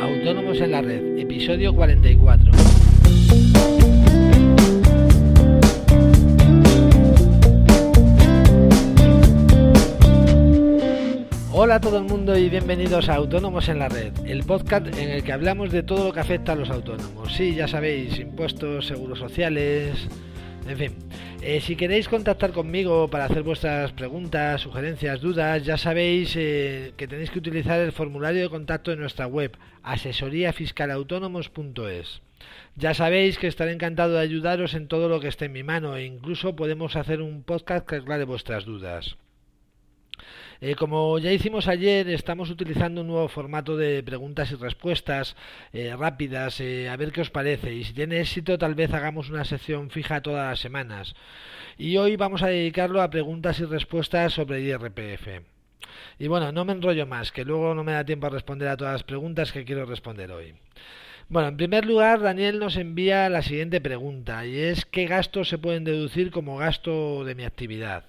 Autónomos en la Red, episodio 44. Hola a todo el mundo y bienvenidos a Autónomos en la Red, el podcast en el que hablamos de todo lo que afecta a los autónomos. Sí, ya sabéis, impuestos, seguros sociales, en fin. Eh, si queréis contactar conmigo para hacer vuestras preguntas, sugerencias, dudas, ya sabéis eh, que tenéis que utilizar el formulario de contacto de nuestra web, asesoríafiscalautónomos.es. Ya sabéis que estaré encantado de ayudaros en todo lo que esté en mi mano e incluso podemos hacer un podcast que aclare vuestras dudas. Eh, como ya hicimos ayer, estamos utilizando un nuevo formato de preguntas y respuestas eh, rápidas, eh, a ver qué os parece. Y si tiene éxito, tal vez hagamos una sección fija todas las semanas. Y hoy vamos a dedicarlo a preguntas y respuestas sobre IRPF. Y bueno, no me enrollo más, que luego no me da tiempo a responder a todas las preguntas que quiero responder hoy. Bueno, en primer lugar, Daniel nos envía la siguiente pregunta, y es ¿qué gastos se pueden deducir como gasto de mi actividad?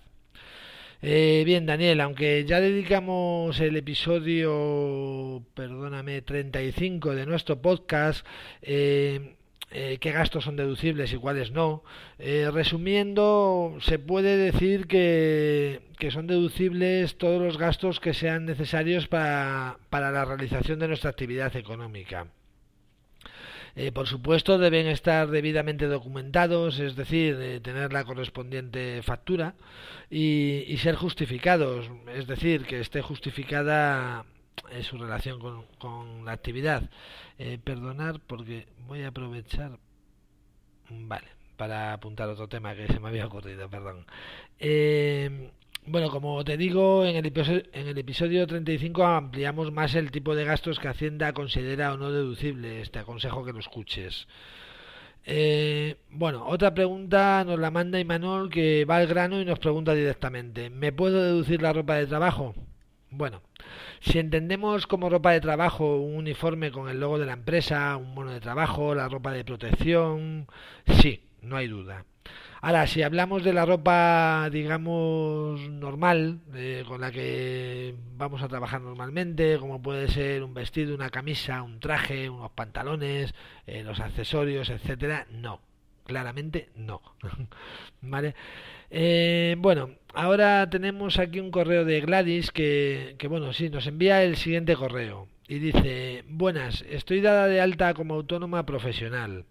Eh, bien, Daniel, aunque ya dedicamos el episodio, perdóname, 35 de nuestro podcast, eh, eh, qué gastos son deducibles y cuáles no. resumiendo, se puede decir que, que, son deducibles todos los gastos que sean necesarios para, para la realización de nuestra actividad económica. Eh, por supuesto, deben estar debidamente documentados, es decir, tener la correspondiente factura y, ser justificados, es decir, que esté justificada en su relación con, la actividad. Eh, perdonar porque voy a aprovechar. Vale, para apuntar otro tema que se me había ocurrido, perdón. Eh, bueno, como te digo, en el, episodio, en el episodio 35 ampliamos más el tipo de gastos que Hacienda considera o no deducibles. Te aconsejo que lo escuches. Eh, bueno, otra pregunta nos la manda Imanol que va al grano y nos pregunta directamente. ¿Me puedo deducir la ropa de trabajo? Bueno, si entendemos como ropa de trabajo un uniforme con el logo de la empresa, un mono de trabajo, la ropa de protección, sí, no hay duda. Ahora, si hablamos de la ropa, digamos, normal, con la que vamos a trabajar normalmente, como puede ser un vestido, una camisa, un traje, unos pantalones, eh, los accesorios, etcétera, no. Claramente no. ¿Vale? Eh, bueno, ahora tenemos aquí un correo de Gladys que, que, bueno, sí, nos envía el siguiente correo. Y dice, buenas, estoy dada de alta como autónoma profesional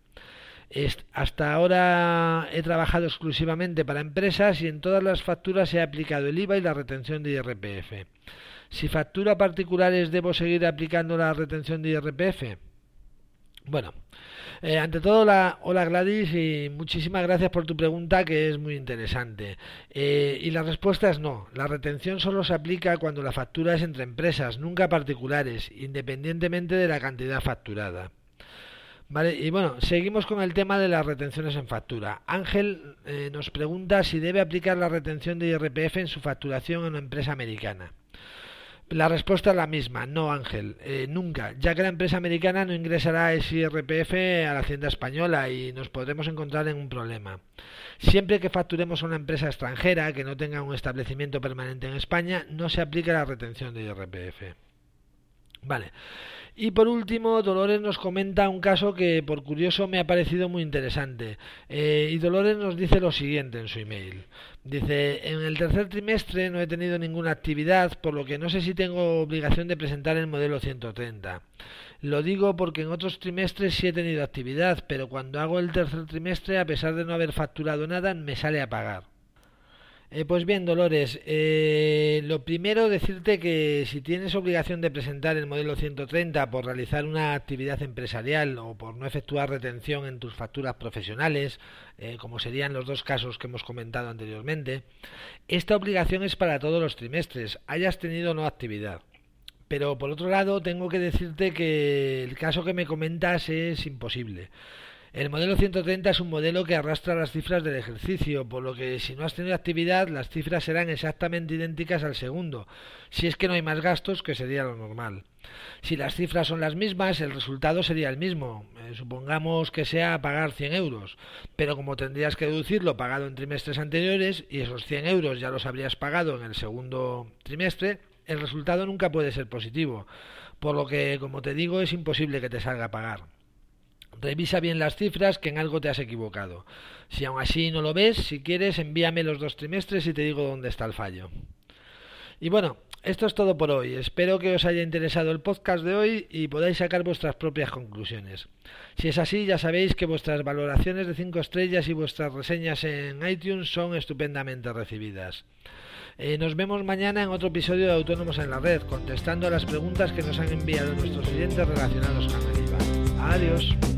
hasta ahora he trabajado exclusivamente para empresas y en todas las facturas he aplicado el IVA y la retención de IRPF. Si factura particulares, ¿debo seguir aplicando la retención de IRPF? Bueno, eh, ante todo, la, hola Gladys y muchísimas gracias por tu pregunta que es muy interesante. Eh, y la respuesta es no. La retención solo se aplica cuando la factura es entre empresas, nunca particulares, independientemente de la cantidad facturada. Vale, y bueno, seguimos con el tema de las retenciones en factura. Ángel eh, nos pregunta si debe aplicar la retención de IRPF en su facturación en una empresa americana. La respuesta es la misma, no Ángel, eh, nunca, ya que la empresa americana no ingresará ese IRPF a la hacienda española y nos podremos encontrar en un problema. Siempre que facturemos a una empresa extranjera que no tenga un establecimiento permanente en España, no se aplica la retención de IRPF. Vale. Y por último, Dolores nos comenta un caso que por curioso me ha parecido muy interesante. Eh, y Dolores nos dice lo siguiente en su email. Dice, en el tercer trimestre no he tenido ninguna actividad, por lo que no sé si tengo obligación de presentar el modelo 130. Lo digo porque en otros trimestres sí he tenido actividad, pero cuando hago el tercer trimestre, a pesar de no haber facturado nada, me sale a pagar. Eh, pues bien, Dolores, eh, lo primero decirte que si tienes obligación de presentar el modelo 130 por realizar una actividad empresarial o por no efectuar retención en tus facturas profesionales, eh, como serían los dos casos que hemos comentado anteriormente, esta obligación es para todos los trimestres, hayas tenido o no actividad. Pero por otro lado, tengo que decirte que el caso que me comentas es imposible. El modelo 130 es un modelo que arrastra las cifras del ejercicio, por lo que si no has tenido actividad, las cifras serán exactamente idénticas al segundo, si es que no hay más gastos, que sería lo normal. Si las cifras son las mismas, el resultado sería el mismo. Eh, supongamos que sea pagar 100 euros, pero como tendrías que deducirlo pagado en trimestres anteriores y esos 100 euros ya los habrías pagado en el segundo trimestre, el resultado nunca puede ser positivo por lo que, como te digo, es imposible que te salga a pagar. Revisa bien las cifras que en algo te has equivocado. Si aún así no lo ves, si quieres, envíame los dos trimestres y te digo dónde está el fallo. Y bueno, esto es todo por hoy. Espero que os haya interesado el podcast de hoy y podáis sacar vuestras propias conclusiones. Si es así, ya sabéis que vuestras valoraciones de 5 estrellas y vuestras reseñas en iTunes son estupendamente recibidas. Eh, nos vemos mañana en otro episodio de Autónomos en la Red, contestando a las preguntas que nos han enviado nuestros clientes relacionados con el IVA. Adiós.